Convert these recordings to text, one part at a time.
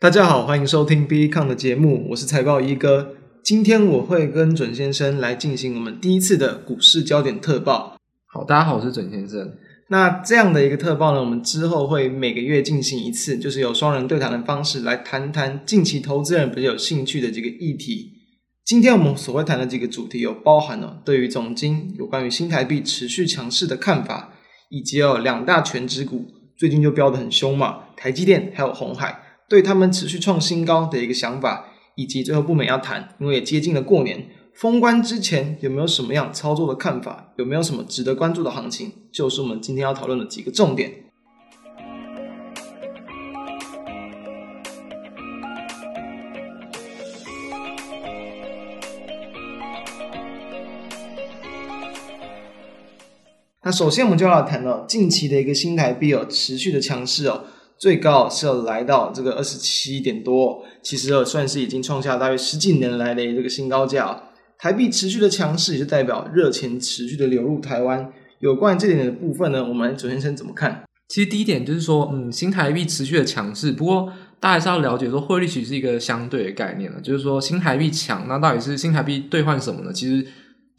大家好，欢迎收听 Bitcoin 的节目，我是财报一哥。今天我会跟准先生来进行我们第一次的股市焦点特报。好，大家好，我是准先生。那这样的一个特报呢，我们之后会每个月进行一次，就是有双人对谈的方式来谈谈近期投资人比较有兴趣的这个议题。今天我们所会谈的这个主题有包含了对于总经有关于新台币持续强势的看法，以及有两大全值股最近就飙得很凶嘛，台积电还有红海。对他们持续创新高的一个想法，以及最后不免要谈，因为也接近了过年，封关之前有没有什么样操作的看法？有没有什么值得关注的行情？就是我们今天要讨论的几个重点。那首先我们就要谈到近期的一个新台币哦，持续的强势哦。最高是要来到这个二十七点多，其实算是已经创下大约十几年来的这个新高价。台币持续的强势，也就代表热钱持续的流入台湾。有关于这点的部分呢，我们准先生怎么看？其实第一点就是说，嗯，新台币持续的强势。不过大家还是要了解说，汇率其实是一个相对的概念了，就是说新台币强，那到底是新台币兑换什么呢？其实。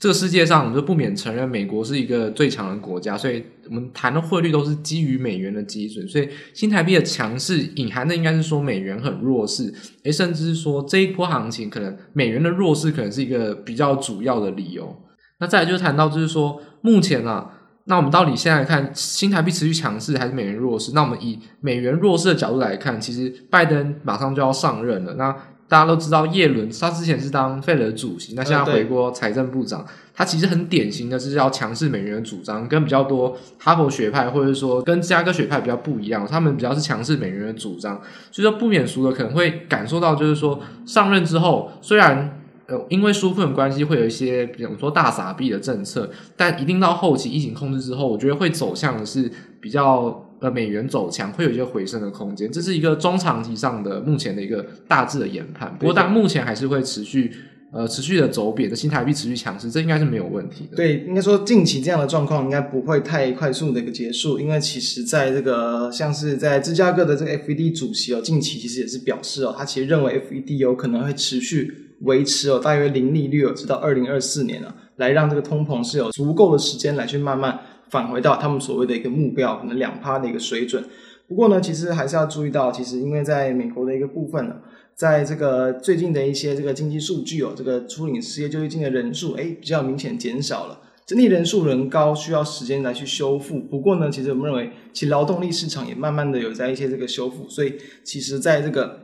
这个世界上，我们就不免承认美国是一个最强的国家，所以我们谈的汇率都是基于美元的基准。所以新台币的强势隐含的应该是说美元很弱势，诶，甚至是说这一波行情可能美元的弱势可能是一个比较主要的理由。那再来就谈到就是说目前啊，那我们到底现在看新台币持续强势还是美元弱势？那我们以美元弱势的角度来看，其实拜登马上就要上任了。那大家都知道，叶伦他之前是当费的主席，那现在回国财政部长，呃、他其实很典型的是要强势美元的主张，跟比较多哈佛学派或者说跟芝加哥学派比较不一样，他们比较是强势美元的主张，所以说不免俗的可能会感受到，就是说上任之后，虽然呃因为纾困关系会有一些比如说大撒币的政策，但一定到后期疫情控制之后，我觉得会走向的是比较。呃，美元走强会有一些回升的空间，这是一个中长期上的目前的一个大致的研判。不过，但目前还是会持续呃持续的走贬的新台币持续强势，这应该是没有问题的。对，应该说近期这样的状况应该不会太快速的一个结束，因为其实在这个像是在芝加哥的这个 FED 主席哦，近期其实也是表示哦，他其实认为 FED 有可能会持续维持哦大约零利率哦，直到二零二四年了，来让这个通膨是有足够的时间来去慢慢。返回到他们所谓的一个目标，可能两趴的一个水准。不过呢，其实还是要注意到，其实因为在美国的一个部分呢，在这个最近的一些这个经济数据哦，这个初领失业救济金的人数，哎，比较明显减少了，整体人数仍高，需要时间来去修复。不过呢，其实我们认为，其劳动力市场也慢慢的有在一些这个修复，所以其实在这个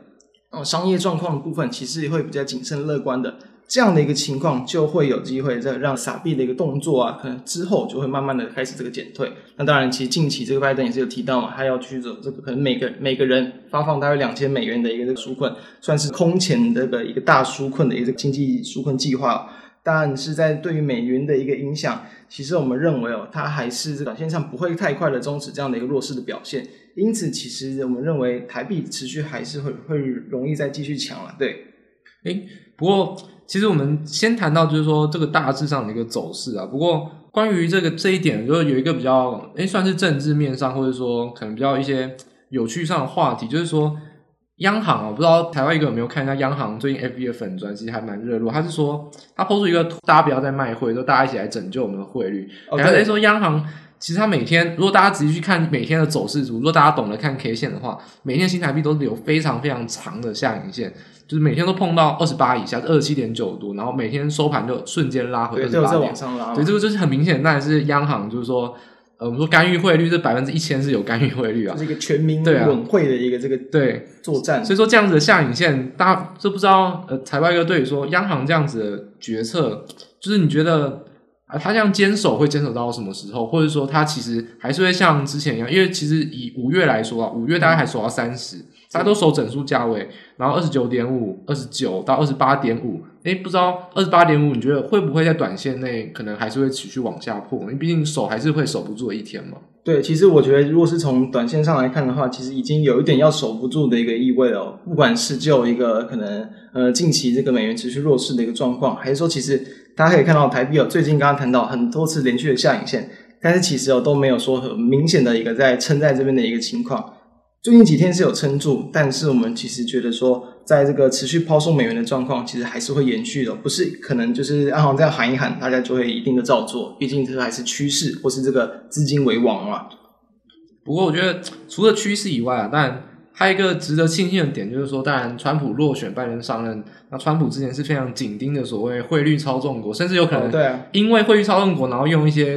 哦商业状况部分，其实也会比较谨慎乐观的。这样的一个情况就会有机会再让撒币的一个动作啊，可能之后就会慢慢的开始这个减退。那当然，其实近期这个拜登也是有提到嘛，他要去走这个可能每个每个人发放大约两千美元的一个这个纾困，算是空前的一个一个大纾困的一个经济纾困计划。但是在对于美元的一个影响，其实我们认为哦，它还是短线上不会太快的终止这样的一个弱势的表现。因此，其实我们认为台币持续还是会会容易再继续强了。对，诶，不过。其实我们先谈到就是说这个大致上的一个走势啊。不过关于这个这一点，就是有一个比较诶，算是政治面上，或者说可能比较一些有趣上的话题，就是说央行啊，不知道台湾一个有没有看一下央行最近 FB 的粉专，其实还蛮热络。他是说他 PO 出一个大家不要再卖汇，就大家一起来拯救我们的汇率。然后他说央行其实他每天，如果大家仔细去看每天的走势图，如果大家懂得看 K 线的话，每天新台币都是有非常非常长的下影线。就是每天都碰到二十八以下，二十七点九多，然后每天收盘就瞬间拉回二十八点，对，这个就是很明显，当然是央行就是说，呃，我们说干预汇率，是百分之一千是有干预汇率啊，这是一个全民稳汇的一个这个对作战，所以说这样子的下影线，大家这不知道，呃，财报一个对于说央行这样子的决策，就是你觉得啊，他这样坚守会坚守到什么时候，或者说他其实还是会像之前一样，因为其实以五月来说啊，五月大概还守到三十。嗯大家都守整数价位，然后二十九点五、二十九到二十八点五，诶，不知道二十八点五，你觉得会不会在短线内可能还是会持续往下破？因为毕竟守还是会守不住一天嘛。对，其实我觉得，如果是从短线上来看的话，其实已经有一点要守不住的一个意味了哦。不管是就一个可能呃近期这个美元持续弱势的一个状况，还是说其实大家可以看到台币哦，最近刚刚谈到很多次连续的下影线，但是其实哦都没有说很明显的一个在撑在这边的一个情况。最近几天是有撑住，但是我们其实觉得说，在这个持续抛售美元的状况，其实还是会延续的，不是可能就是央行这样喊一喊，大家就会一定的照做，毕竟这个还是趋势，或是这个资金为王嘛。不过我觉得除了趋势以外啊，当然还有一个值得庆幸的点，就是说，当然川普落选，拜登上任，那川普之前是非常紧盯的所谓汇率操纵国，甚至有可能对啊，因为汇率操纵国，然后用一些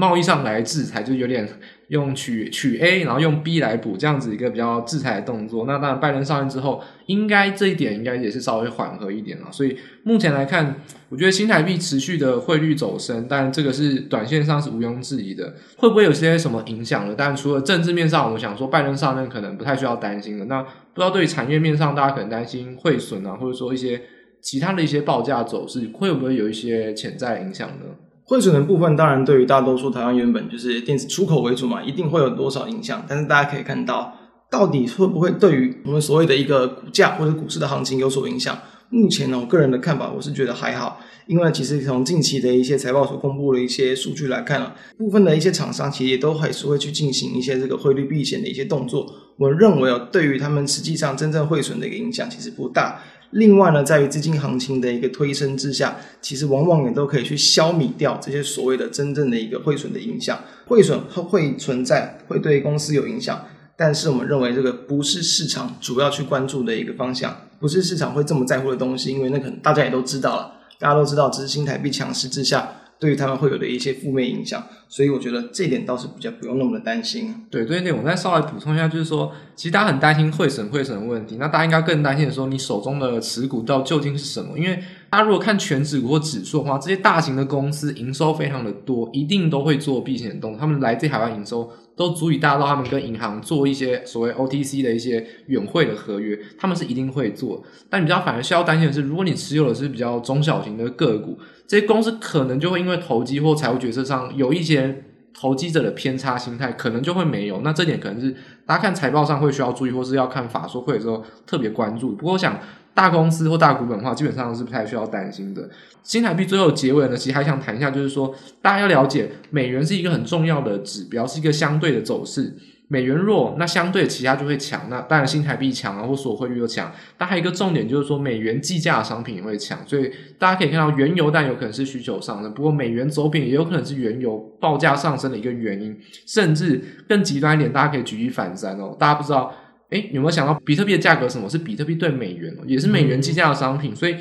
贸易上来制裁，就有点。用取取 A，然后用 B 来补，这样子一个比较制裁的动作。那当然，拜登上任之后，应该这一点应该也是稍微缓和一点了。所以目前来看，我觉得新台币持续的汇率走升，但这个是短线上是毋庸置疑的。会不会有些什么影响呢？但除了政治面上，我们想说拜登上任可能不太需要担心的。那不知道对于产业面上，大家可能担心汇损啊，或者说一些其他的一些报价走势，会不会有一些潜在影响呢？汇损的部分，当然对于大多数台湾原本就是电子出口为主嘛，一定会有多少影响。但是大家可以看到，到底会不会对于我们所谓的一个股价或者股市的行情有所影响？目前呢，我个人的看法，我是觉得还好，因为其实从近期的一些财报所公布的一些数据来看啊，部分的一些厂商其实也都还是会去进行一些这个汇率避险的一些动作。我认为啊，对于他们实际上真正汇损的一个影响其实不大。另外呢，在于资金行情的一个推升之下，其实往往也都可以去消弭掉这些所谓的真正的一个汇损的影响。汇损会存在，会对公司有影响，但是我们认为这个不是市场主要去关注的一个方向，不是市场会这么在乎的东西，因为那可能大家也都知道了，大家都知道，只是新台币强势之下。对于他们会有的一些负面影响，所以我觉得这一点倒是比较不用那么的担心。对，这一点我再稍微补充一下，就是说，其实大家很担心汇损汇损的问题，那大家应该更担心的说，你手中的持股到究竟是什么？因为大家如果看权值股或指数的话，这些大型的公司营收非常的多，一定都会做避险动作，他们来自海外营收。都足以大到他们跟银行做一些所谓 OTC 的一些远汇的合约，他们是一定会做。但你比较反而需要担心的是，如果你持有的是比较中小型的个股，这些公司可能就会因为投机或财务决策上有一些投机者的偏差心态，可能就会没有。那这点可能是大家看财报上会需要注意，或是要看法说会的时候特别关注。不过我想。大公司或大股本的话，基本上是不太需要担心的。新台币最后结尾呢，其实还想谈一下，就是说大家要了解，美元是一个很重要的指标，是一个相对的走势。美元弱，那相对其他就会强。那当然新台币强啊，或所有汇率又强。但还有一个重点就是说，美元计价的商品也会强。所以大家可以看到，原油但有可能是需求上升，不过美元走贬也有可能是原油报价上升的一个原因。甚至更极端一点，大家可以举一反三哦。大家不知道。诶，有没有想到比特币的价格什么？是比特币兑美元，也是美元计价的商品。嗯、所以，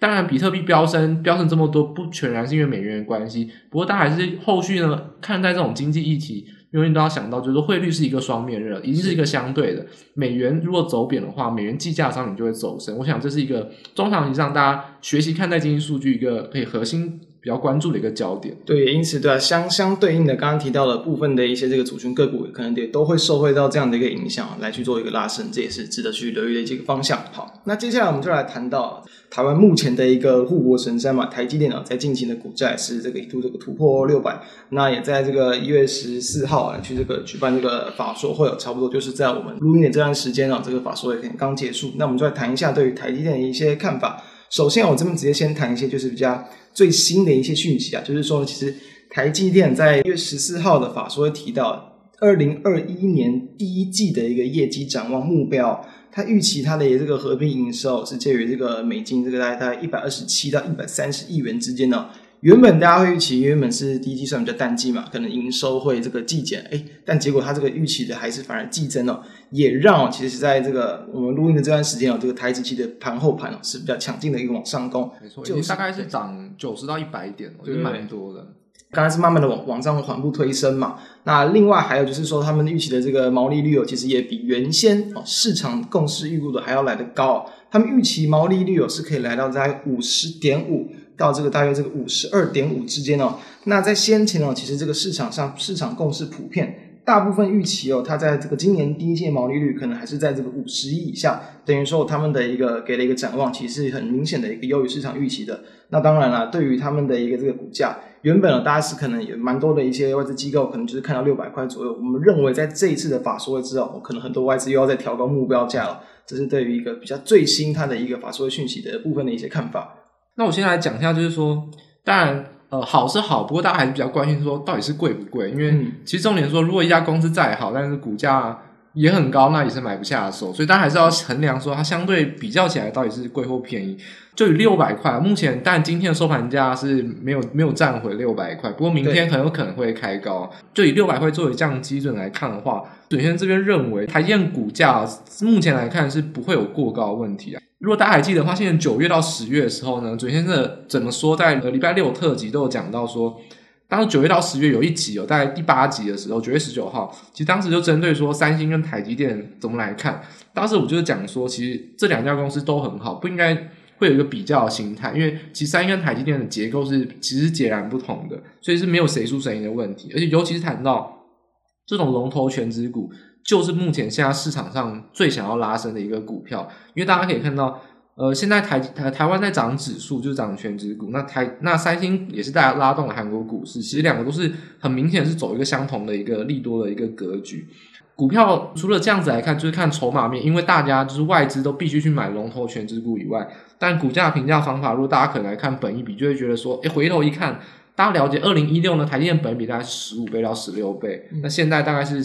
当然比特币飙升，飙升这么多，不全然是因为美元的关系。不过，大家还是后续呢，看待这种经济议题，永远都要想到，就是汇率是一个双面刃，已经是一个相对的。美元如果走贬的话，美元计价商品就会走升。我想这是一个中长期上大家学习看待经济数据一个可以核心。比较关注的一个焦点，对，因此对啊，相相对应的，刚刚提到的部分的一些这个族群个股，可能也都会受惠到这样的一个影响，来去做一个拉升，这也是值得去留意的一个方向。好，那接下来我们就来谈到台湾目前的一个护国神山嘛，台积电啊，在近期的股价是这个一度这个突破六百，那也在这个一月十四号啊去这个举办这个法说会，差不多就是在我们录音的这段时间啊，这个法说会可能刚结束，那我们就来谈一下对于台积电的一些看法。首先，我这边直接先谈一些就是比较最新的一些讯息啊，就是说，其实台积电在一月十四号的法说提到，二零二一年第一季的一个业绩展望目标，它预期它的这个合并营收是介于这个美金这个大概大概一百二十七到一百三十亿元之间呢。原本大家会预期，原本是第一季算比较淡季嘛，可能营收会这个季减，哎，但结果它这个预期的还是反而季增哦，也让其实在这个我们录音的这段时间哦，这个台子期的盘后盘是比较强劲的一个往上攻，没错，就是大概是涨九十到一百点，我觉得蛮多的。刚才是慢慢的往往上缓步推升嘛，那另外还有就是说，他们预期的这个毛利率哦，其实也比原先哦市场共识预估的还要来得高，他们预期毛利率哦是可以来到在五十点五。到这个大约这个五十二点五之间哦，那在先前哦，其实这个市场上市场共识普遍，大部分预期哦，它在这个今年第一季毛利率可能还是在这个五十亿以下，等于说他们的一个给了一个展望，其实是很明显的一个优于市场预期的。那当然了，对于他们的一个这个股价，原本呢，大家是可能也蛮多的一些外资机构可能就是看到六百块左右，我们认为在这一次的法说会之后，可能很多外资又要再调高目标价了。这是对于一个比较最新它的一个法说会讯息的部分的一些看法。那我先来讲一下，就是说，当然，呃，好是好，不过大家还是比较关心说，到底是贵不贵？因为其实重点说，如果一家公司再好，但是股价也很高，那也是买不下手，所以大家还是要衡量说它相对比较起来到底是贵或便宜。就以六百块，目前但今天的收盘价是没有没有站回六百块，不过明天很有可能会开高。就以六百块作为这样基准来看的话，准先这边认为台积电股价目前来看是不会有过高的问题啊。如果大家还记得的话，现在九月到十月的时候呢，准先生怎么说，在呃礼拜六特辑都有讲到说。当时九月到十月有一集哦，大概第八集的时候，九月十九号，其实当时就针对说三星跟台积电怎么来看。当时我就是讲说，其实这两家公司都很好，不应该会有一个比较的心态，因为其实三星跟台积电的结构是其实截然不同的，所以是没有谁输谁赢的问题。而且尤其是谈到这种龙头权值股，就是目前现在市场上最想要拉升的一个股票，因为大家可以看到。呃，现在台台台湾在涨指数，就是涨全值股。那台那三星也是大家拉动了韩国股市，其实两个都是很明显是走一个相同的一个利多的一个格局。股票除了这样子来看，就是看筹码面，因为大家就是外资都必须去买龙头权值股以外，但股价评价方法，如果大家可能来看本一比，就会觉得说，诶，回头一看，大家了解二零一六呢，台积电本益比大概十五倍到十六倍，嗯，那现在大概是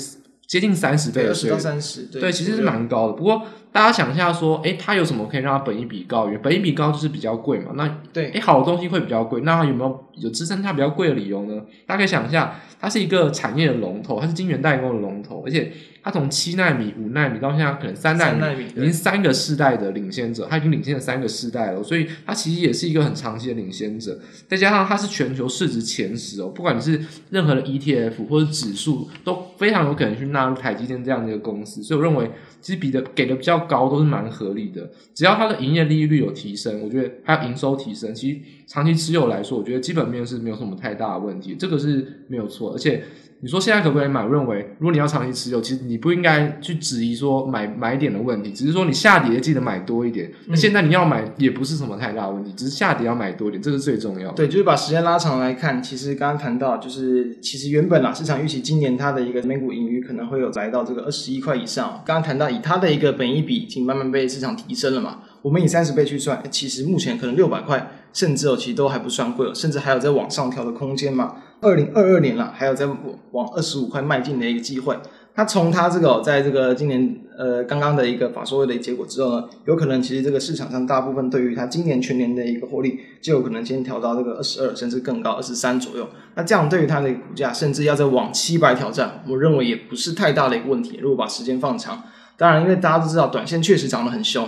接近三十倍的水，到三十，对，对，其实是蛮高的，不过。大家想一下，说，哎，它有什么可以让它本益比高？因为本益比高就是比较贵嘛。那对，哎，好的东西会比较贵。那它有没有有支撑它比较贵的理由呢？大家可以想一下，它是一个产业的龙头，它是晶圆代工的龙头，而且它从七纳米、五纳米到现在可能三纳米，已经三个世代的领先者，它已经领先了三个世代了。所以它其实也是一个很长期的领先者。再加上它是全球市值前十哦，不管你是任何的 ETF 或者指数，都非常有可能去纳入台积电这样的一个公司。所以我认为。其实比的给的比较高都是蛮合理的，只要它的营业利率有提升，我觉得还有营收提升，其实长期持有来说，我觉得基本面是没有什么太大的问题，这个是没有错，而且。你说现在可不可以买？我认为，如果你要长期持有，其实你不应该去质疑说买买点的问题，只是说你下跌记得买多一点。那、嗯、现在你要买也不是什么太大的问题，只是下跌要买多一点，这是最重要的。对，就是把时间拉长来看，其实刚刚谈到，就是其实原本啊，市场预期今年它的一个每股盈余可能会有来到这个二十一块以上。刚刚谈到以它的一个本益比已经慢慢被市场提升了嘛，我们以三十倍去算，其实目前可能六百块，甚至哦，其实都还不算贵，甚至还有在往上调的空间嘛。二零二二年了，还有在往二十五块迈进的一个机会。它从它这个、在这个今年呃刚刚的一个法说会的结果之后呢，有可能其实这个市场上大部分对于它今年全年的一个获利，就有可能先调到这个二十二甚至更高二十三左右。那这样对于它的股价，甚至要再往七百挑战，我认为也不是太大的一个问题。如果把时间放长，当然因为大家都知道短线确实涨得很凶，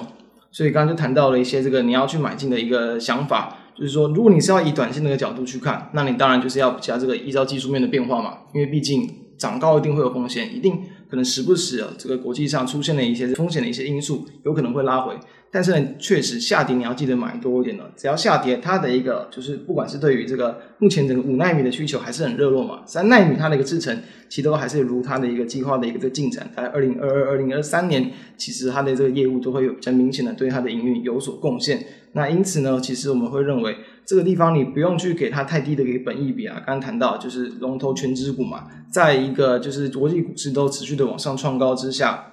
所以刚刚就谈到了一些这个你要去买进的一个想法。就是说，如果你是要以短线那个角度去看，那你当然就是要加这个依照技术面的变化嘛，因为毕竟涨高一定会有风险，一定可能时不时啊，这个国际上出现了一些风险的一些因素，有可能会拉回。但是呢，确实下跌你要记得买多一点的，只要下跌，它的一个就是不管是对于这个目前整个五纳米的需求还是很热络嘛，三纳米它的一个制程其实都还是如它的一个计划的一个这个进展，在二零二二、二零二三年，其实它的这个业务都会有比较明显的对它的营运有所贡献。那因此呢，其实我们会认为这个地方你不用去给它太低的一个本益比啊，刚刚谈到就是龙头权值股嘛，在一个就是国际股市都持续的往上创高之下。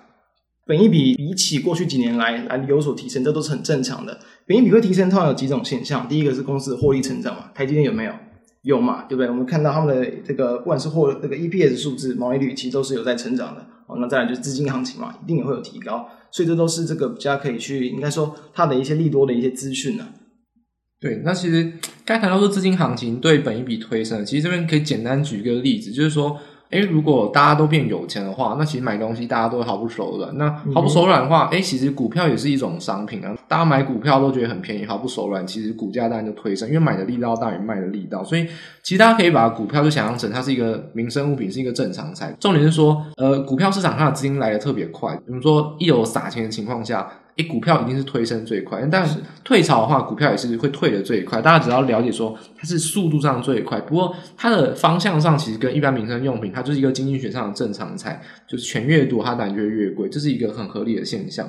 本益比比起过去几年来来有所提升，这都是很正常的。本益比会提升，通常有几种现象。第一个是公司的获利成长嘛，台积电有没有？有嘛，对不对？我们看到他们的这个不管是获这个 EPS 数字、毛利率，其实都是有在成长的。哦，那再来就是资金行情嘛，一定也会有提高。所以这都是这个比较可以去应该说它的一些利多的一些资讯呢。对，那其实该谈到说资金行情对本一笔推升，其实这边可以简单举一个例子，就是说。诶，如果大家都变有钱的话，那其实买东西大家都会毫不手软。那毫不手软的话，诶，其实股票也是一种商品啊。大家买股票都觉得很便宜，毫不手软，其实股价当然就推升，因为买的力道大于卖的力道。所以，其实大家可以把股票就想象成它是一个民生物品，是一个正常财。重点是说，呃，股票市场它的资金来的特别快。比如说，一有撒钱的情况下。诶，股票一定是推升最快，但是退潮的话，股票也是会退的最快。大家只要了解说它是速度上最快，不过它的方向上其实跟一般民生用品，它就是一个经济学上的正常菜，就是钱越多，它当然就越贵，这是一个很合理的现象。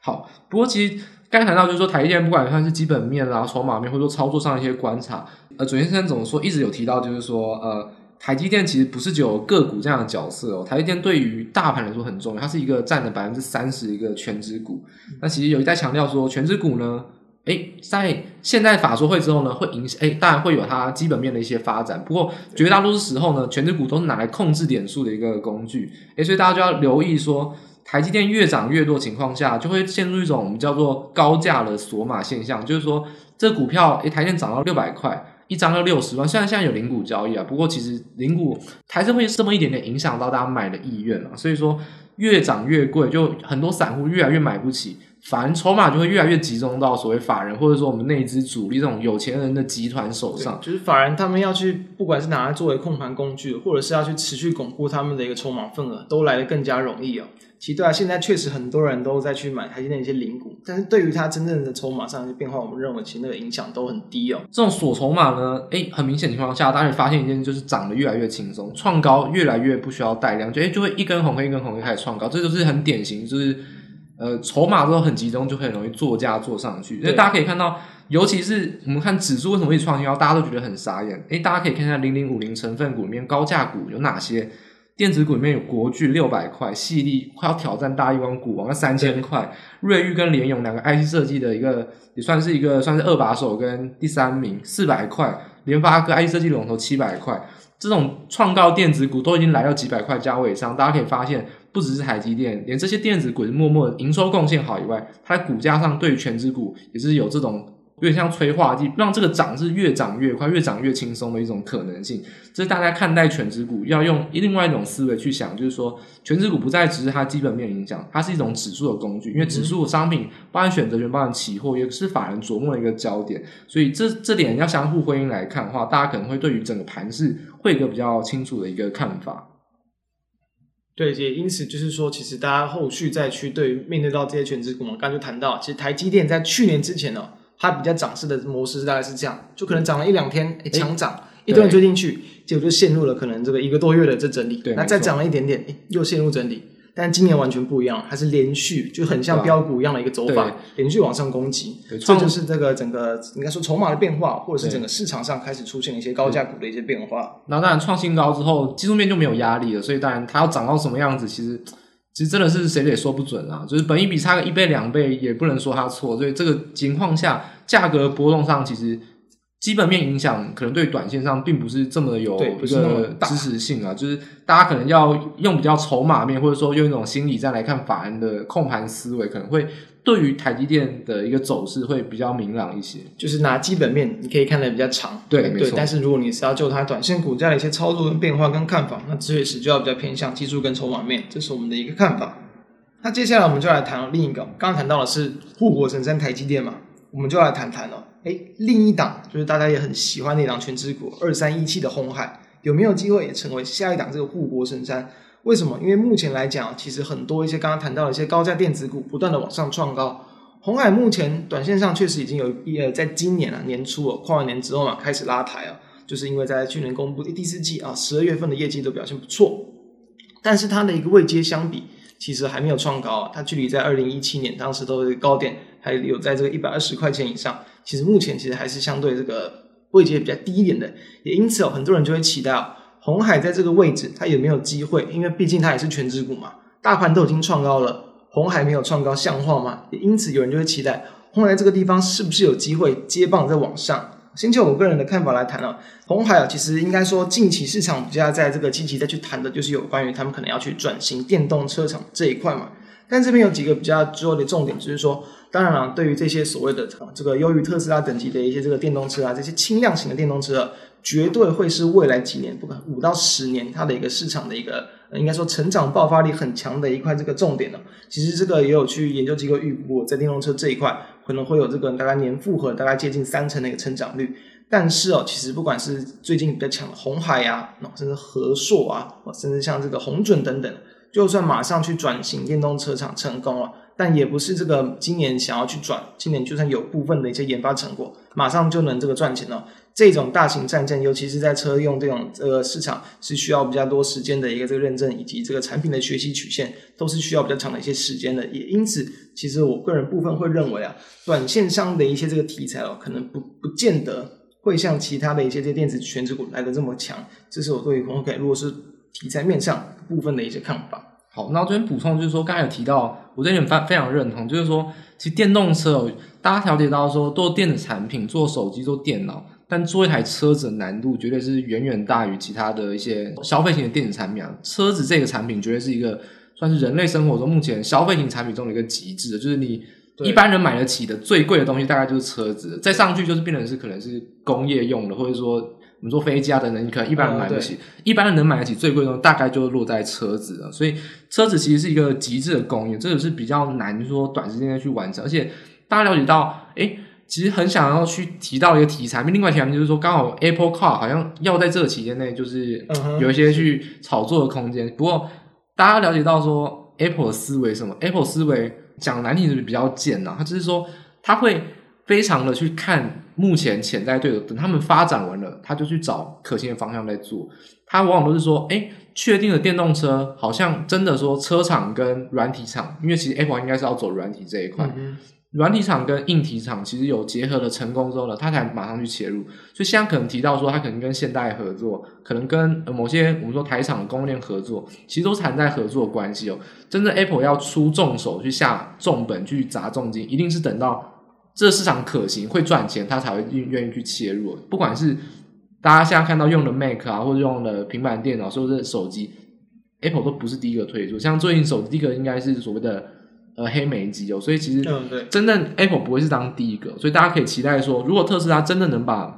好，不过其实刚才谈到就是说台积电不管算是基本面啦、筹码面，或者说操作上一些观察，呃，准先生怎么说，一直有提到就是说，呃。台积电其实不是只有个股这样的角色哦，台积电对于大盘来说很重要，它是一个占了百分之三十一个全值股。那其实有一在强调说，全值股呢，诶，在现在法说会之后呢，会影响，诶，当然会有它基本面的一些发展。不过绝大多数时候呢，全值股都是拿来控制点数的一个工具。诶，所以大家就要留意说。台积电越涨越多情况下，就会陷入一种我们叫做高价的锁码现象，就是说这股票诶台积电涨到六百块，一张要六十万。虽然现在有零股交易啊，不过其实零股还是会这么一点点影响到大家买的意愿啊。所以说越涨越贵，就很多散户越来越买不起。反而筹码就会越来越集中到所谓法人，或者说我们内资主力这种有钱人的集团手上。就是法人他们要去，不管是拿来作为控盘工具，或者是要去持续巩固他们的一个筹码份额，都来得更加容易哦。其实对啊，现在确实很多人都在去买台积电一些零股，但是对于它真正的筹码上的变化，我们认为其实那个影响都很低哦。这种锁筹码呢，诶，很明显情况下，大家会发现一件就是涨得越来越轻松，创高越来越不需要带量，就诶就会一根红黑一根红黑开始创高，这就是很典型，就是。呃，筹码都很集中，就很容易作价做上去。所以大家可以看到，尤其是我们看指数为什么会创新高，大家都觉得很傻眼。诶，大家可以看一下零零五零成分股里面高价股有哪些？电子股里面有国巨六百块，矽力快要挑战大一光股王要三千块，瑞昱跟联咏两个 IC 设计的一个也算是一个算是二把手跟第三名四百块，联发科 IC 设计龙头七百块，这种创高电子股都已经来到几百块价位上，大家可以发现。不只是台积电，连这些电子股默默营收贡献好以外，它在股价上对于权值股也是有这种有点像催化剂，让这个涨是越涨越快、越涨越轻松的一种可能性。这是大家看待权值股要用另外一种思维去想，就是说权值股不再只是它基本面影响，它是一种指数的工具，因为指数的商品包含选择权、包含期货，也是法人琢磨的一个焦点。所以这这点要相互辉映来看的话，大家可能会对于整个盘势会有一个比较清楚的一个看法。对，也因此就是说，其实大家后续再去对面对到这些权值股，我们刚才就谈到，其实台积电在去年之前呢，它比较涨势的模式大概是这样，就可能涨了一两天，诶强涨，一段追进去，结果就陷入了可能这个一个多月的这整理，对，那再涨了一点点，诶又陷入整理。但今年完全不一样，它是连续，就很像标股一样的一个走法，连续往上攻击。这就是这个整个应该说筹码的变化，或者是整个市场上开始出现一些高价股的一些变化。那当然创新高之后，技术面就没有压力了，所以当然它要涨到什么样子，其实其实真的是谁也说不准啊。就是本一比差个一倍两倍，也不能说它错。所以这个情况下，价格波动上其实。基本面影响可能对短线上并不是这么有一个支持性啊，就是大家可能要用比较筹码面，或者说用一种心理战来看法人的控盘思维，可能会对于台积电的一个走势会比较明朗一些。就是拿基本面你可以看得比较长，对，对。但是如果你是要就它短线股价的一些操作跟变化跟看法，那确实就要比较偏向技术跟筹码面，这是我们的一个看法。那接下来我们就来谈另一个，刚刚谈到的是护国神山台积电嘛，我们就来谈谈了。哎，另一档就是大家也很喜欢的一档权值股二三一七的红海，有没有机会也成为下一档这个护国神山？为什么？因为目前来讲，其实很多一些刚刚谈到的一些高价电子股不断的往上创高，红海目前短线上确实已经有一呃，在今年啊年初哦，跨完年之后嘛开始拉抬啊，就是因为在去年公布的第四季啊十二月份的业绩都表现不错，但是它的一个位阶相比，其实还没有创高，它距离在二零一七年当时都是高点，还有在这个一百二十块钱以上。其实目前其实还是相对这个位阶比较低一点的，也因此哦，很多人就会期待哦，红海在这个位置它有没有机会？因为毕竟它也是权值股嘛，大盘都已经创高了，红海没有创高，像话吗？也因此有人就会期待鸿海这个地方是不是有机会接棒再往上？先就我个人的看法来谈了，鸿海啊，其实应该说近期市场比较在这个积极再去谈的，就是有关于他们可能要去转型电动车厂这一块嘛。但这边有几个比较重要的重点，就是说。当然了，对于这些所谓的这个优于特斯拉等级的一些这个电动车啊，这些轻量型的电动车，绝对会是未来几年，不管五到十年，它的一个市场的一个应该说成长爆发力很强的一块这个重点呢。其实这个也有去研究机构预估，在电动车这一块可能会有这个大概年复合大概接近三成的一个成长率。但是哦，其实不管是最近比较强的红海啊，甚至和硕啊，甚至像这个红准等等，就算马上去转型电动车厂成功了。但也不是这个今年想要去转，今年就算有部分的一些研发成果，马上就能这个赚钱了。这种大型战舰，尤其是在车用这种这个市场，是需要比较多时间的一个这个认证，以及这个产品的学习曲线，都是需要比较长的一些时间的。也因此，其实我个人部分会认为啊，短线上的一些这个题材哦，可能不不见得会像其他的一些这些电子权值股来的这么强。这是我对于 OK，如果是题材面上部分的一些看法。好，那我这边补充就是说，刚才有提到，我这点非非常认同，就是说，其实电动车，大家了解到说，做电子产品，做手机，做电脑，但做一台车子的难度绝对是远远大于其他的一些消费型的电子产品啊。车子这个产品绝对是一个算是人类生活中目前消费型产品中的一个极致，就是你一般人买得起的最贵的东西，大概就是车子，再上去就是变成是可能是工业用的，或者说我们说飞机啊等等，你可能一般人买不起，嗯、一般人能买得起最贵的，大概就落在车子了。所以车子其实是一个极致的工业，这个是比较难说短时间内去完成，而且大家了解到，诶其实很想要去提到一个题材，另外题材就是说，刚好 Apple Car 好像要在这个期间内，就是有一些去炒作的空间。不过，大家了解到说，Apple 的思维什么？Apple 思维讲难听是比较贱呐，他就是说，它会非常的去看目前潜在对手，等他们发展完了，他就去找可行的方向在做。他往往都是说，哎，确定了电动车，好像真的说车厂跟软体厂，因为其实 Apple 应该是要走软体这一块。嗯软体厂跟硬体厂其实有结合的成功之后呢，他才马上去切入。所以现在可能提到说，他可能跟现代合作，可能跟某些我们说台厂的供应链合作，其实都是谈在合作的关系哦。真正 Apple 要出重手去下重本去砸重金，一定是等到这个市场可行会赚钱，他才会愿意去切入。不管是大家现在看到用的 Mac 啊，或者用的平板电脑，或者是手机，Apple 都不是第一个推出。像最近手机第一个应该是所谓的。呃，黑莓机哦，所以其实真正 Apple 不会是当第一个，所以大家可以期待说，如果特斯拉真的能把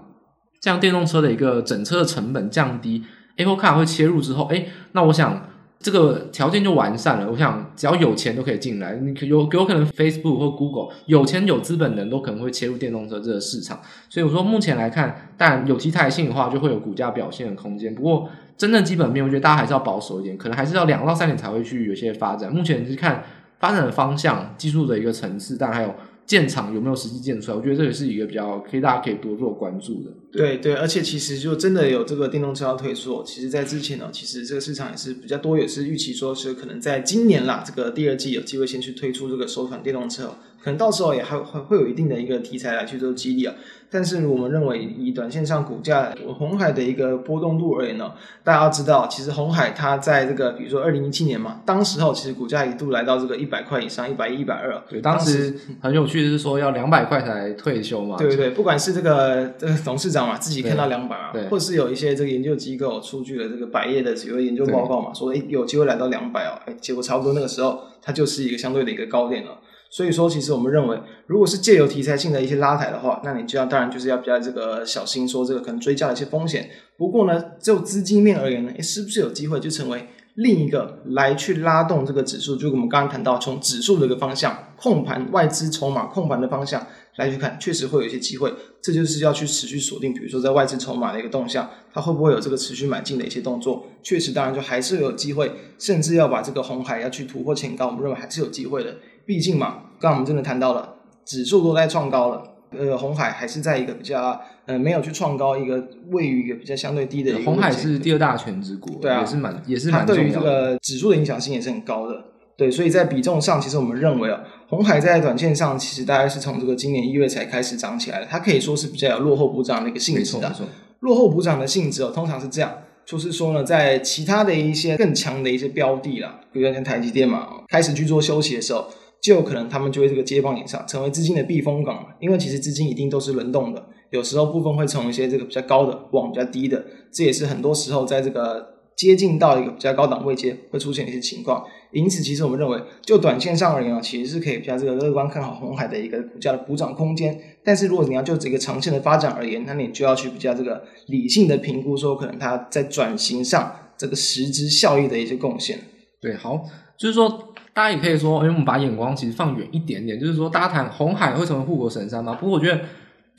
这样电动车的一个整车的成本降低，Apple Car 会切入之后，哎，那我想这个条件就完善了。我想只要有钱都可以进来，你有有可能 Facebook 或 Google 有钱有资本的人都可能会切入电动车这个市场。所以我说目前来看，但有题材性的话，就会有股价表现的空间。不过真正基本面，我觉得大家还是要保守一点，可能还是要两到三年才会去有些发展。目前是看。发展的方向、技术的一个层次，但还有建厂有没有实际建出来，我觉得这也是一个比较可以大家可以多做关注的。对对，而且其实就真的有这个电动车要推出，其实，在之前呢，其实这个市场也是比较多，也是预期说是可能在今年啦，这个第二季有机会先去推出这个首款电动车。可能到时候也还会会有一定的一个题材来去做激励啊，但是我们认为以短线上股价红海的一个波动度而言呢，大家要知道，其实红海它在这个比如说二零一七年嘛，当时候其实股价一度来到这个一百块以上，一百一、一百二。对，当时很有趣的是说要两百块才退休嘛。对对对，不管是这个这个董事长嘛自己看到两百啊，或者是有一些这个研究机构出具了这个百页的几个研究报告嘛，说诶有机会来到两百哦，哎，结果差不多那个时候它就是一个相对的一个高点了。所以说，其实我们认为，如果是借由题材性的一些拉抬的话，那你就要当然就是要比较这个小心，说这个可能追加的一些风险。不过呢，就资金面而言呢，诶，是不是有机会就成为另一个来去拉动这个指数？就我们刚刚谈到，从指数的一个方向控盘外资筹码控盘的方向来去看，确实会有一些机会。这就是要去持续锁定，比如说在外资筹码的一个动向，它会不会有这个持续买进的一些动作？确实，当然就还是有机会，甚至要把这个红海要去突破前高，我们认为还是有机会的。毕竟嘛，刚刚我们真的谈到了指数都在创高了，呃，红海还是在一个比较呃没有去创高，一个位于一个比较相对低的一个。鸿海是第二大权值股，对啊，也是蛮也是蛮重要的。它对于这个指数的影响性也是很高的，对，所以在比重上，其实我们认为啊，红海在短线上其实大概是从这个今年一月才开始涨起来的，它可以说是比较有落后补涨的一个性质的。落后补涨的性质哦，通常是这样，就是说呢，在其他的一些更强的一些标的啦，比如说像台积电嘛，开始去做休息的时候。就有可能他们就会这个接棒以上，成为资金的避风港，因为其实资金一定都是轮动的，有时候部分会从一些这个比较高的往比较低的，这也是很多时候在这个接近到一个比较高档位阶会出现一些情况。因此，其实我们认为，就短线上而言啊，其实是可以比较这个乐观看好红海的一个股价的补涨空间。但是，如果你要就这个长线的发展而言，那你就要去比较这个理性的评估，说可能它在转型上这个实质效益的一些贡献。对，好，就是说。大家也可以说，因为我们把眼光其实放远一点点，就是说，大家谈红海会成为护国神山吗？不过我觉得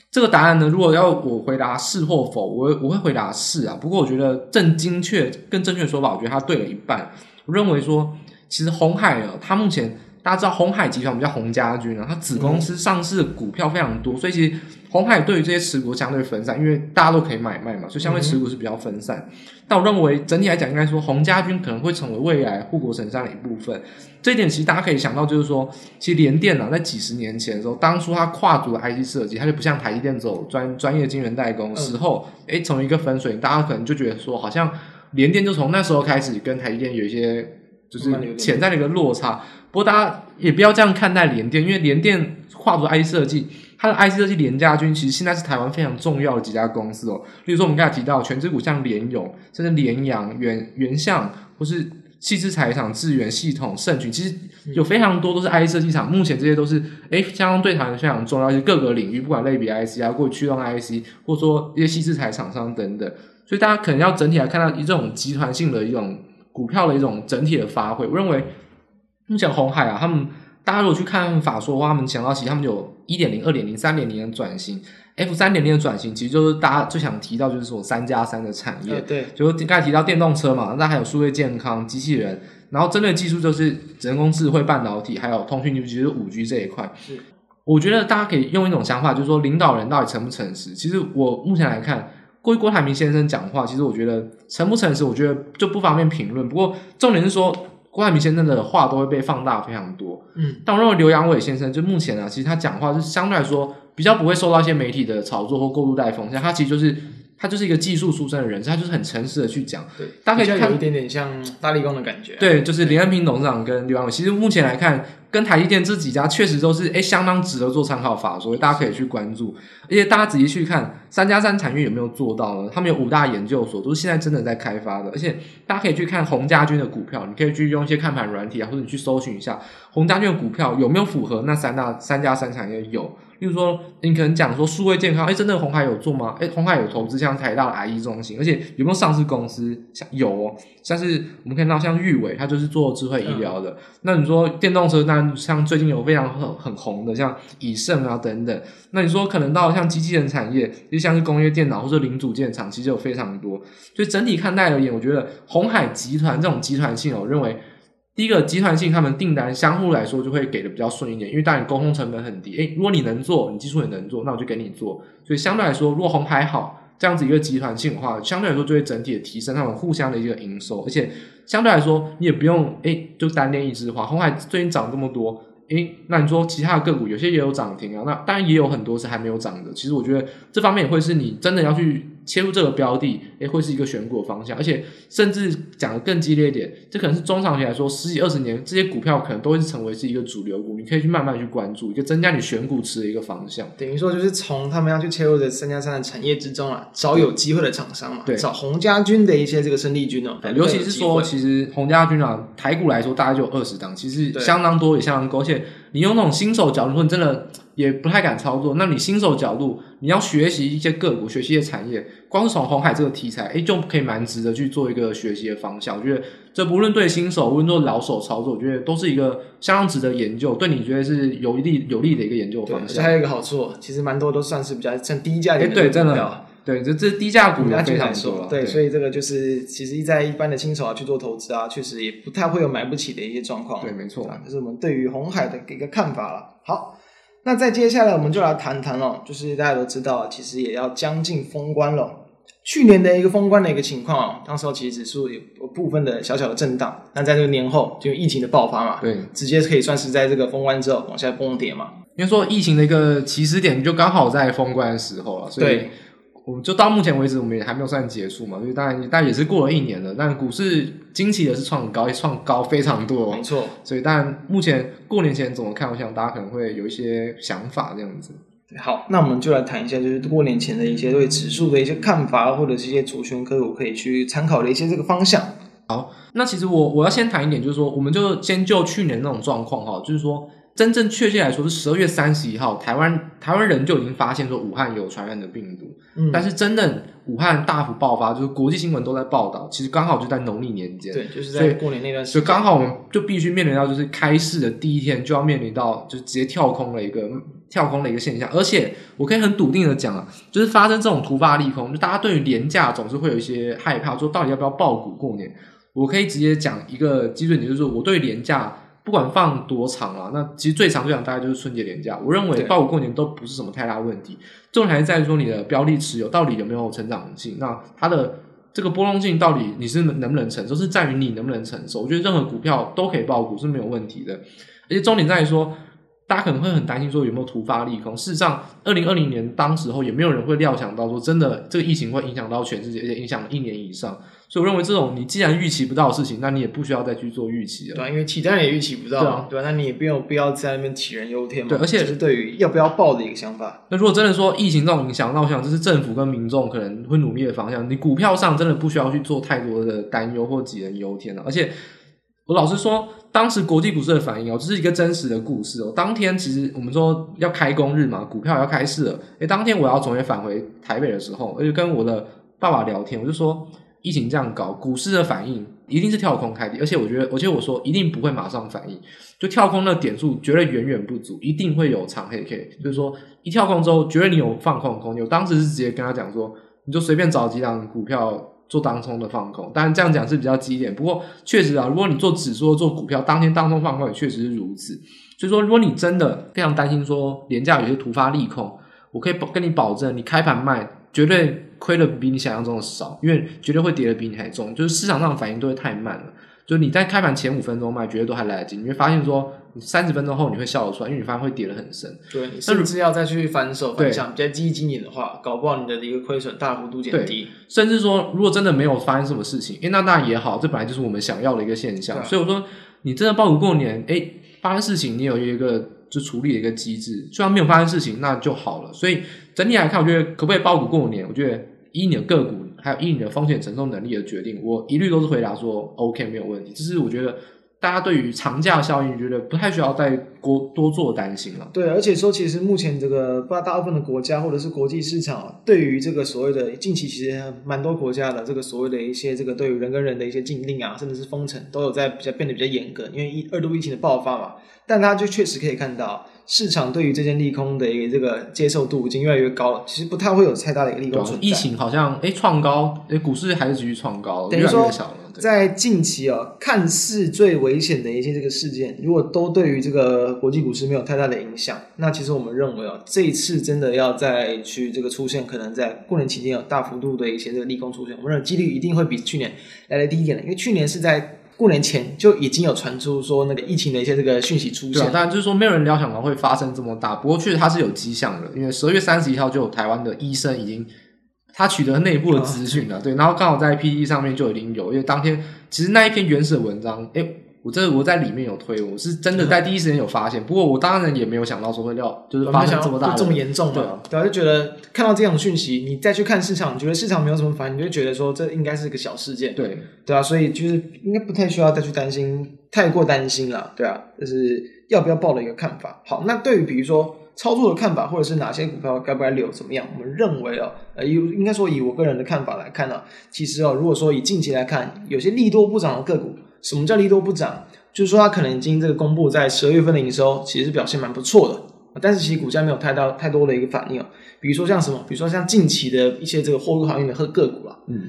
这个答案呢，如果要我回答是或否，我我会回答是啊。不过我觉得正精确、更正确的说法，我觉得它对了一半。我认为说，其实红海呢，它目前。大家知道鸿海集团，我们叫鸿家军啊，它子公司上市的股票非常多，所以其实鸿海对于这些持股相对分散，因为大家都可以买卖嘛，所以相对持股是比较分散。但我认为整体来讲，应该说鸿家军可能会成为未来护国神山的一部分。这一点其实大家可以想到，就是说，其实联电啊，在几十年前的时候，当初它跨足了 IC 设计，它就不像台积电走专专业晶圆代工时候，诶，从一个分水岭，大家可能就觉得说，好像联电就从那时候开始跟台积电有一些就是潜在的一个落差。不过大家也不要这样看待联电，因为联电跨足 IC 设计，它的 IC 设计联家军其实现在是台湾非常重要的几家公司哦。例如说我们刚才提到权值股，像联咏，甚至联阳、原原相，或是矽智财厂、智源系统、盛群，其实有非常多都是 IC 设计厂。目前这些都是诶，相当对台湾非常重要，一些各个领域，不管类比 IC 啊，或驱动 IC，或者说一些矽智财厂商等等。所以大家可能要整体来看到一种集团性的一种股票的一种整体的发挥。我认为目前红海啊，他们大家如果去看法说的话，他们讲到其实他们有一点零、二点零、三点零的转型。F 三点零的转型，其实就是大家最想提到就是说三加三的产业，呃、对，就是刚才提到电动车嘛，那还有数位健康、机器人，然后针对技术就是人工智慧、半导体，还有通讯技术，就是五 G 这一块。是，我觉得大家可以用一种想法，就是说领导人到底诚不诚实？其实我目前来看，郭郭台铭先生讲话，其实我觉得诚不诚实，我觉得就不方便评论。不过重点是说。郭台铭先生的话都会被放大非常多，嗯，但我认为刘阳伟先生就目前啊，其实他讲话是相对来说比较不会受到一些媒体的炒作或过度带风像，他其实就是他就是一个技术出身的人，他就是很诚实的去讲，对，大家可以看有一点点像大力工的感觉，对，就是林恩平董事长跟刘安伟，其实目前来看。跟台积电这几家确实都是诶、欸、相当值得做参考法，所以大家可以去关注。而且大家仔细去看三加三产业有没有做到呢？他们有五大研究所，都是现在真的在开发的。而且大家可以去看洪家军的股票，你可以去用一些看盘软体啊，或者你去搜寻一下洪家军的股票有没有符合那三大三加三产业有。例如说，你可能讲说数位健康，哎、欸、真的红海有做吗？诶、欸、鸿海有投资像台大的癌医中心，而且有没有上市公司？像有哦，像是我们看到像裕伟，他就是做智慧医疗的。嗯、那你说电动车，那像最近有非常很很红的，像以盛啊等等。那你说可能到像机器人产业，就像是工业电脑或者零组件厂，其实有非常多。所以整体看待而言，我觉得红海集团这种集团性，我认为。第一个集团性，他们订单相互来说就会给的比较顺一点，因为当然沟通成本很低。诶，如果你能做，你技术也能做，那我就给你做。所以相对来说，如果鸿海好这样子一个集团性的话，相对来说就会整体的提升他们互相的一个营收，而且相对来说你也不用诶就单练一枝花。红海最近涨这么多。诶，那你说其他的个股有些也有涨停啊，那当然也有很多是还没有涨的。其实我觉得这方面也会是你真的要去切入这个标的，诶，会是一个选股的方向。而且甚至讲的更激烈一点，这可能是中长期来说十几二十年这些股票可能都会是成为是一个主流股，你可以去慢慢去关注，一个增加你选股池的一个方向。等于说就是从他们要去切入的三加三的产业之中啊，找有机会的厂商嘛，对，找红家军的一些这个生力军哦，尤其是说其实红家军啊，台股来说大概就有二十档，其实相当多也相当高，而且。你用那种新手角度，说你真的也不太敢操作。那你新手角度，你要学习一些个股，学习一些产业，光是从红海这个题材，哎，就可以蛮值得去做一个学习的方向。我觉得这不论对新手，无论做老手操作，我觉得都是一个相当值得研究。对你觉得是有利有利的一个研究方向。还有一个好处，其实蛮多都算是比较像低价的股票。对，真的。对，这这低价股非常多。对，所以这个就是其实在一般的新手啊去做投资啊，确实也不太会有买不起的一些状况。对，没错。这是我们对于红海的一个看法了。好，那再接下来我们就来谈谈了，就是大家都知道，其实也要将近封关了。去年的一个封关的一个情况，当时候其实指数有部分的小小的震荡，那在这个年后就疫情的爆发嘛，对，直接可以算是在这个封关之后往下崩跌嘛。因为说疫情的一个起始点就刚好在封关的时候了，所以。对我们就到目前为止，我们也还没有算结束嘛，因为当然，但也是过了一年了。但股市惊奇的是创高，也创高非常多，没错。所以，但目前过年前怎么看？我想大家可能会有一些想法，这样子。好，那我们就来谈一下，就是过年前的一些对指数的一些看法，或者是一些主权个股可以去参考的一些这个方向。好，那其实我我要先谈一点，就是说，我们就先就去年那种状况哈，就是说。真正确切来说是十二月三十一号，台湾台湾人就已经发现说武汉有传染的病毒，嗯，但是真正武汉大幅爆发，就是国际新闻都在报道，其实刚好就在农历年间，对，就是在过年那段时间，就刚好我们就必须面临到就是开市的第一天就要面临到就直接跳空了一个跳空的一个现象，而且我可以很笃定的讲啊，就是发生这种突发利空，就大家对于廉价总是会有一些害怕，说到底要不要爆股过年？我可以直接讲一个基准点，就是说我对连假。不管放多长啊，那其实最长最长大概就是春节连假。我认为抱股过年都不是什么太大问题，重点还是在于说你的标的持有到底有没有成长性，那它的这个波动性到底你是能不能承受，是在于你能不能承受。我觉得任何股票都可以爆股是没有问题的，而且重点在于说，大家可能会很担心说有没有突发利空。事实上，二零二零年当时候也没有人会料想到说真的这个疫情会影响到全世界，而且影响了一年以上。所以我认为，这种你既然预期不到的事情，那你也不需要再去做预期了。对、啊，因为其他人也预期不到，对啊，对啊，那你也没有必要在那边杞人忧天嘛。对，而且是对于要不要报的一个想法。那如果真的说疫情这种影响，那我想这是政府跟民众可能会努力的方向。你股票上真的不需要去做太多的担忧或杞人忧天了。而且我老实说，当时国际股市的反应哦，这是一个真实的故事哦。当天其实我们说要开工日嘛，股票要开市了。诶，当天我要从业返回台北的时候，而且跟我的爸爸聊天，我就说，疫情这样搞，股市的反应一定是跳空开低，而且我觉得，而且我说一定不会马上反应，就跳空的点数绝对远远不足，一定会有长黑 K。就是说，一跳空之后，绝对你有放空空间。我当时是直接跟他讲说，你就随便找几档股票。做当冲的放空，当然这样讲是比较激烈。不过确实啊，如果你做指数、做股票，当天当冲放空也确实是如此。所以说，如果你真的非常担心说廉价有些突发利空，我可以保跟你保证，你开盘卖绝对亏的比你想象中的少，因为绝对会跌的比你还重。就是市场上的反应都会太慢了。就你在开盘前五分钟卖，绝对都还来得及。你会发现说，三十分钟后你会笑得出来，因为你发现会跌得很深。对，你甚至要再去反手反向，比较积极经营的话，搞不好你的一个亏损大幅度减低。甚至说，如果真的没有发生什么事情，诶，那当然也好，这本来就是我们想要的一个现象。所以我说，你真的抱股过年，诶，发生事情你有一个就处理的一个机制，虽然没有发生事情，那就好了。所以整体来看，我觉得可不可以包股过年？我觉得以你的个股。还有以你的风险承受能力的决定，我一律都是回答说 OK 没有问题。只是我觉得大家对于长假效应，觉得不太需要再过多做担心了。对，而且说其实目前这个不知道大部分的国家或者是国际市场，对于这个所谓的近期其实蛮多国家的这个所谓的一些这个对于人跟人的一些禁令啊，甚至是封城，都有在比较变得比较严格，因为一二度疫情的爆发嘛。但大家就确实可以看到。市场对于这件利空的一个这个接受度已经越来越高了，其实不太会有太大的一个利空存在。疫情好像哎创高，诶股市还是继续创高，等于说越来越小了。在近期哦，看似最危险的一些这个事件，如果都对于这个国际股市没有太大的影响，那其实我们认为哦，这一次真的要再去这个出现，可能在过年期间有大幅度的一些这个利空出现，我们认为几率一定会比去年来的低一点的，因为去年是在。过年前就已经有传出说那个疫情的一些这个讯息出现，对啊，当然就是说没有人料想到会发生这么大，不过确实它是有迹象的，因为十二月三十一号就有台湾的医生已经他取得内部的资讯了，对，然后刚好在 PTT 上面就已经有，因为当天其实那一篇原始的文章，诶我这我在里面有推，我是真的在第一时间有发现。不过我当然也没有想到说会料，就是发生这么大这么严重的，对啊，就觉得看到这种讯息，你再去看市场，你觉得市场没有什么反应，你就觉得说这应该是个小事件，对对啊，所以就是应该不太需要再去担心，太过担心了，对啊，就是要不要报的一个看法。好，那对于比如说操作的看法，或者是哪些股票该不该留，怎么样？我们认为哦，呃，应应该说以我个人的看法来看呢，其实哦，如果说以近期来看，有些利多不涨的个股，什么叫利多不涨？就是说，它可能已经这个公布在十二月份的营收，其实表现蛮不错的，但是其实股价没有太大太多的一个反应啊。比如说像什么，比如说像近期的一些这个货柜航运的个股啊，嗯，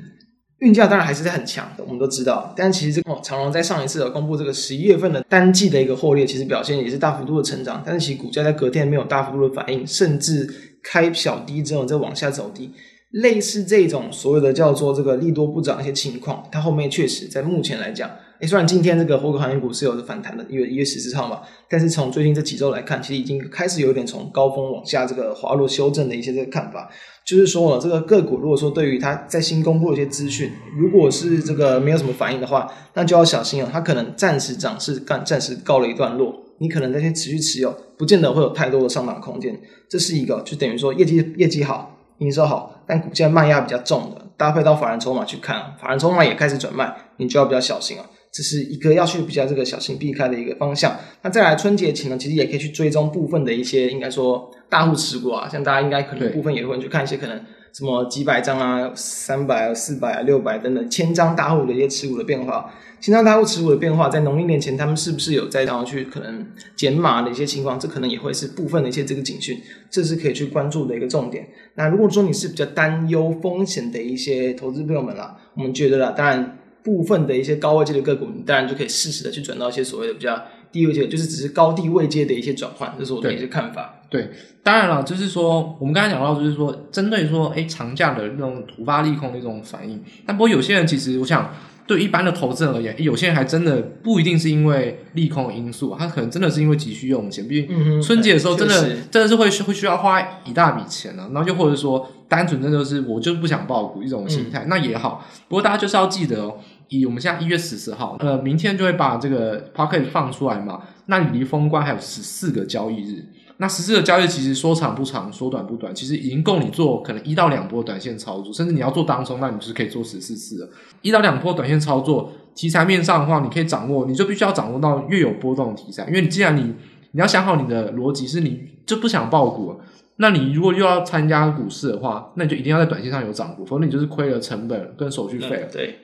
运价当然还是在很强的，我们都知道。但其实这个长荣在上一次有公布这个十一月份的单季的一个获利，其实表现也是大幅度的成长，但是其股价在隔天没有大幅度的反应，甚至开小低之后再往下走低。类似这种所谓的叫做这个利多不涨一些情况，它后面确实在目前来讲，诶，虽然今天这个货柜航运股是有着反弹的，因为一月十四号嘛，但是从最近这几周来看，其实已经开始有点从高峰往下这个滑落修正的一些这个看法，就是说了这个个股如果说对于它在新公布的一些资讯，如果是这个没有什么反应的话，那就要小心了，它可能暂时涨势暂暂时告了一段落，你可能在先持续持有，不见得会有太多的上涨空间，这是一个就等于说业绩业绩好。营收好，但股价卖压比较重的，搭配到法人筹码去看，法人筹码也开始转卖，你就要比较小心啊。这是一个要去比较这个小心避开的一个方向。那再来春节前呢，其实也可以去追踪部分的一些，应该说大户持股啊，像大家应该可能部分也会去看一些可能什么几百张啊、三百啊、四百啊、六百等等千张大户的一些持股的变化。千张大户持股的变化，在农历年前，他们是不是有在想要去可能减码的一些情况？这可能也会是部分的一些这个警讯，这是可以去关注的一个重点。那如果说你是比较担忧风险的一些投资朋友们啦，我们觉得啦，当然部分的一些高位阶的个股，你当然就可以适时的去转到一些所谓的比较低位阶，就是只是高低位阶的一些转换，这是我的一些看法。对，对，当然了，就是说我们刚才讲到，就是说针对说，哎，长假的那种突发利空的一种反应。但不过有些人其实，我想。对一般的投资人而言，有些人还真的不一定是因为利空因素，他可能真的是因为急需用钱。毕竟春节的时候，真的、嗯、真的是会会需要花一大笔钱呢、啊。然后又或者说，单纯真的是我就是不想爆股一种心态，嗯、那也好。不过大家就是要记得哦，以我们现在一月十四号，呃，明天就会把这个 podcast 放出来嘛。那你离封关还有十四个交易日。那十四个交易其实说长不长，说短不短，其实已经够你做可能一到两波短线操作，甚至你要做当冲，那你就是可以做十四次了。一到两波短线操作，题材面上的话，你可以掌握，你就必须要掌握到越有波动的题材，因为你既然你你要想好你的逻辑是你就不想爆股，那你如果又要参加股市的话，那你就一定要在短线上有涨幅，否则你就是亏了成本跟手续费了。对，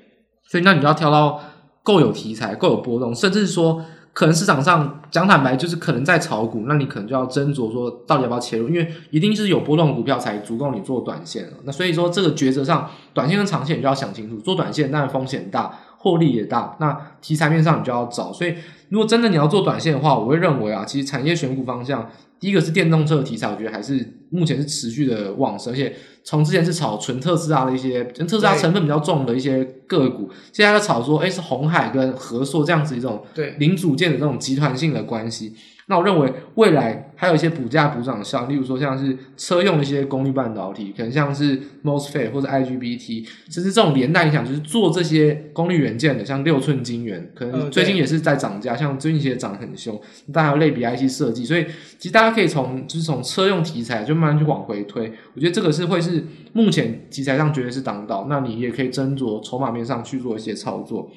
所以那你就要挑到够有题材、够有波动，甚至说。可能市场上讲坦白，就是可能在炒股，那你可能就要斟酌说到底要不要切入，因为一定是有波动的股票才足够你做短线。那所以说这个抉择上，短线跟长线你就要想清楚。做短线当然风险大，获利也大。那题材面上你就要找。所以如果真的你要做短线的话，我会认为啊，其实产业选股方向。第一个是电动车的题材，我觉得还是目前是持续的旺盛，而且从之前是炒纯特斯拉的一些，特斯拉成分比较重的一些个股，现在在炒作，哎，是红海跟和硕这样子一种对零组件的这种集团性的关系。那我认为未来还有一些补价补涨效应，例如说像是车用的一些功率半导体，可能像是 MOSFET 或者 IGBT，其实这种连带影响就是做这些功率元件的，像六寸晶圆，可能最近也是在涨价，像最近其实涨很凶。大家还有类比 IC 设计，所以其实大家可以从就是从车用题材就慢慢去往回推，我觉得这个是会是目前题材上绝对是当道。那你也可以斟酌筹码面上去做一些操作。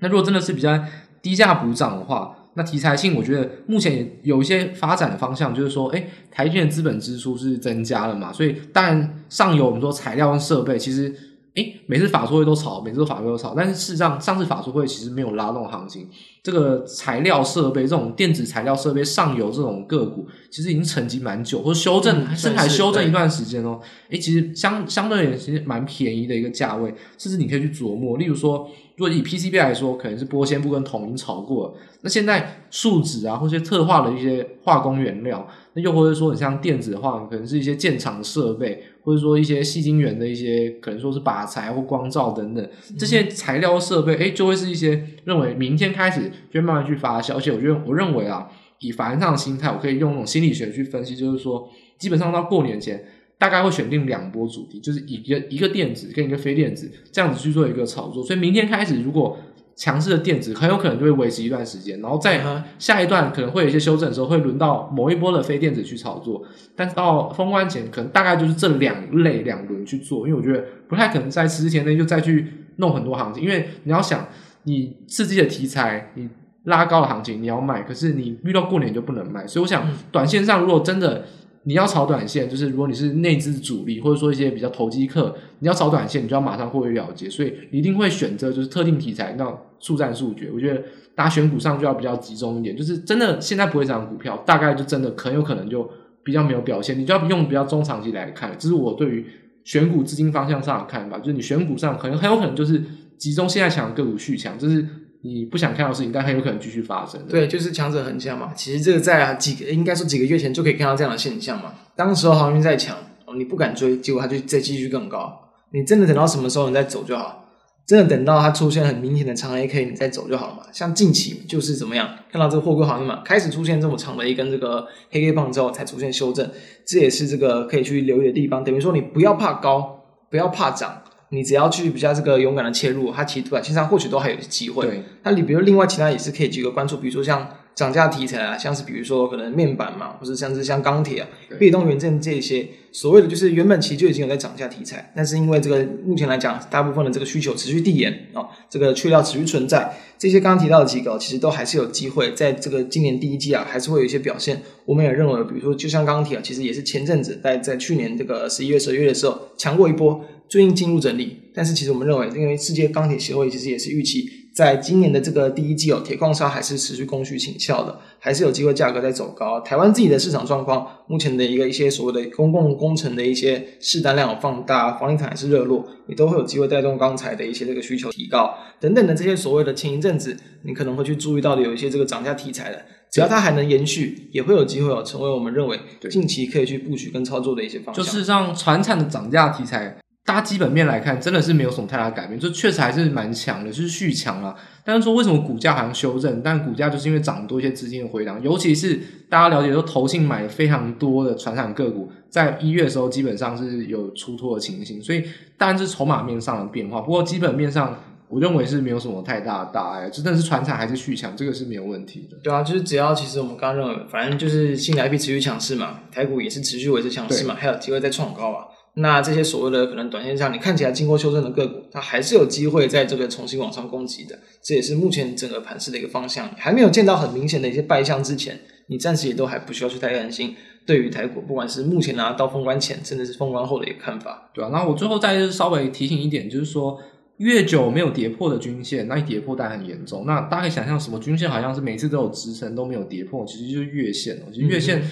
那如果真的是比较低价补涨的话，那题材性，我觉得目前有一些发展的方向，就是说，诶，台积电资本支出是增加了嘛，所以当然上游我们说材料跟设备，其实，诶，每次法说会都炒，每次都法说会都炒，但是事实上上次法说会其实没有拉动行情，这个材料设备这种电子材料设备上游这种个股，其实已经沉寂蛮久，或者修正，嗯、甚至还修正一段时间哦，诶，其实相相对而言其实蛮便宜的一个价位，甚至你可以去琢磨，例如说。如果以 PCB 来说，可能是玻纤布跟铜已经炒过了。那现在树脂啊，或者特化的一些化工原料，那又或者说你像电子的话，可能是一些建厂设备，或者说一些细晶圆的一些，可能说是靶材或光照等等这些材料设备，哎，就会是一些认为明天开始就会慢慢去发酵。而且我觉得，我认为啊，以法人上的心态，我可以用那种心理学去分析，就是说，基本上到过年前。大概会选定两波主题，就是一个一个电子跟一个非电子这样子去做一个炒作。所以明天开始，如果强势的电子很有可能就会维持一段时间，然后再下一段可能会有一些修正的时候，会轮到某一波的非电子去炒作。但是到封关前，可能大概就是这两类两轮去做，因为我觉得不太可能在十天内就再去弄很多行情，因为你要想你刺激的题材，你拉高的行情你要卖，可是你遇到过年就不能卖。所以我想，短线上如果真的。你要炒短线，就是如果你是内资主力，或者说一些比较投机客，你要炒短线，你就要马上获利了结，所以一定会选择就是特定题材，那速战速决。我觉得大家选股上就要比较集中一点，就是真的现在不会涨股票，大概就真的很有可能就比较没有表现，你就要用比较中长期来看。这是我对于选股资金方向上的看法，就是你选股上可能很有可能就是集中现在强的个股续强，就是。你不想看到的事情，但很有可能继续发生。对，就是强者恒强嘛。其实这个在几个应该说几个月前就可以看到这样的现象嘛。当时候航运在强，你不敢追，结果它就再继续更高。你真的等到什么时候你再走就好。真的等到它出现很明显的长 A K，你再走就好了嘛。像近期就是怎么样，看到这个货柜航运嘛，开始出现这么长的一根这个黑 K 棒之后，才出现修正，这也是这个可以去留意的地方。等于说你不要怕高，不要怕涨。你只要去比较这个勇敢的切入，它其实短线上或许都还有机会。对，那你比如另外其他也是可以几个关注，比如说像涨价题材啊，像是比如说可能面板嘛，或者像是像钢铁啊、被动元件这些，所谓的就是原本其实就已经有在涨价题材，但是因为这个目前来讲，大部分的这个需求持续递延啊，这个缺料持续存在，这些刚刚提到的几个其实都还是有机会在这个今年第一季啊，还是会有一些表现。我们也认为，比如说就像钢铁啊，其实也是前阵子在在去年这个十一月、十二月的时候强过一波。最近进入整理，但是其实我们认为，因为世界钢铁协会其实也是预期，在今年的这个第一季哦，铁矿砂还是持续供需倾销的，还是有机会价格在走高。台湾自己的市场状况，目前的一个一些所谓的公共工程的一些市单量放大，房地产还是热络，也都会有机会带动钢材的一些这个需求提高等等的这些所谓的前一阵子，你可能会去注意到的有一些这个涨价题材的，只要它还能延续，也会有机会哦，成为我们认为近期可以去布局跟操作的一些方向。就是让船产的涨价题材。大家基本面来看，真的是没有什么太大改变，就确实还是蛮强的，就是续强了。但是说为什么股价好像修正？但股价就是因为涨多一些资金的回档，尤其是大家了解说，投信买了非常多的船产个股，在一月的时候基本上是有出脱的情形，所以当然是筹码面上的变化。不过基本面上，我认为是没有什么太大的大碍，真的是船产还是续强，这个是没有问题的。对啊，就是只要其实我们刚刚认为，反正就是新台币持续强势嘛，台股也是持续维持强势嘛，还有机会再创高啊。那这些所谓的可能短线上你看起来经过修正的个股，它还是有机会在这个重新往上攻击的。这也是目前整个盘势的一个方向。还没有见到很明显的一些败象之前，你暂时也都还不需要去太担心。对于台股，不管是目前啊到封关前，甚至是封关后的一个看法，对啊，那我最后再稍微提醒一点，就是说。越久没有跌破的均线，那一跌破当然很严重。那大家可以想象，什么均线好像是每次都有支撑都没有跌破，其实就是月线哦。其实月线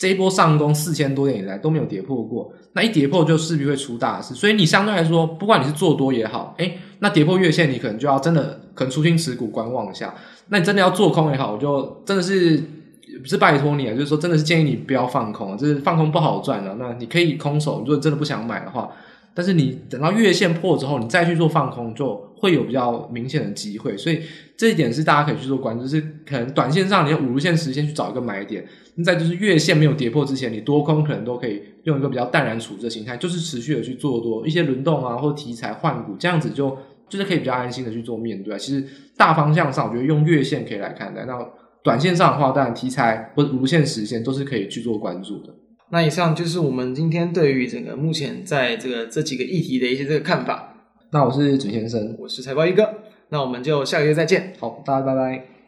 这一波上攻四千多点以来都没有跌破过，那一跌破就势必会出大事。所以你相对来说，不管你是做多也好，诶，那跌破月线，你可能就要真的可能出清持股观望一下。那你真的要做空也好，我就真的是不是拜托你啊，就是说真的是建议你不要放空，就是放空不好赚的。那你可以空手，如果真的不想买的话。但是你等到月线破之后，你再去做放空，就会有比较明显的机会。所以这一点是大家可以去做关注，就是可能短线上你用五日线、十线去找一个买点。那在就是月线没有跌破之前，你多空可能都可以用一个比较淡然处置的心态，就是持续的去做多一些轮动啊，或题材换股，这样子就就是可以比较安心的去做面对。其实大方向上，我觉得用月线可以来看待。那短线上的话，当然题材或者五线、十线都是可以去做关注的。那以上就是我们今天对于整个目前在这个这几个议题的一些这个看法。那我是准先生，我是财报一哥，那我们就下个月再见。好，大家拜拜。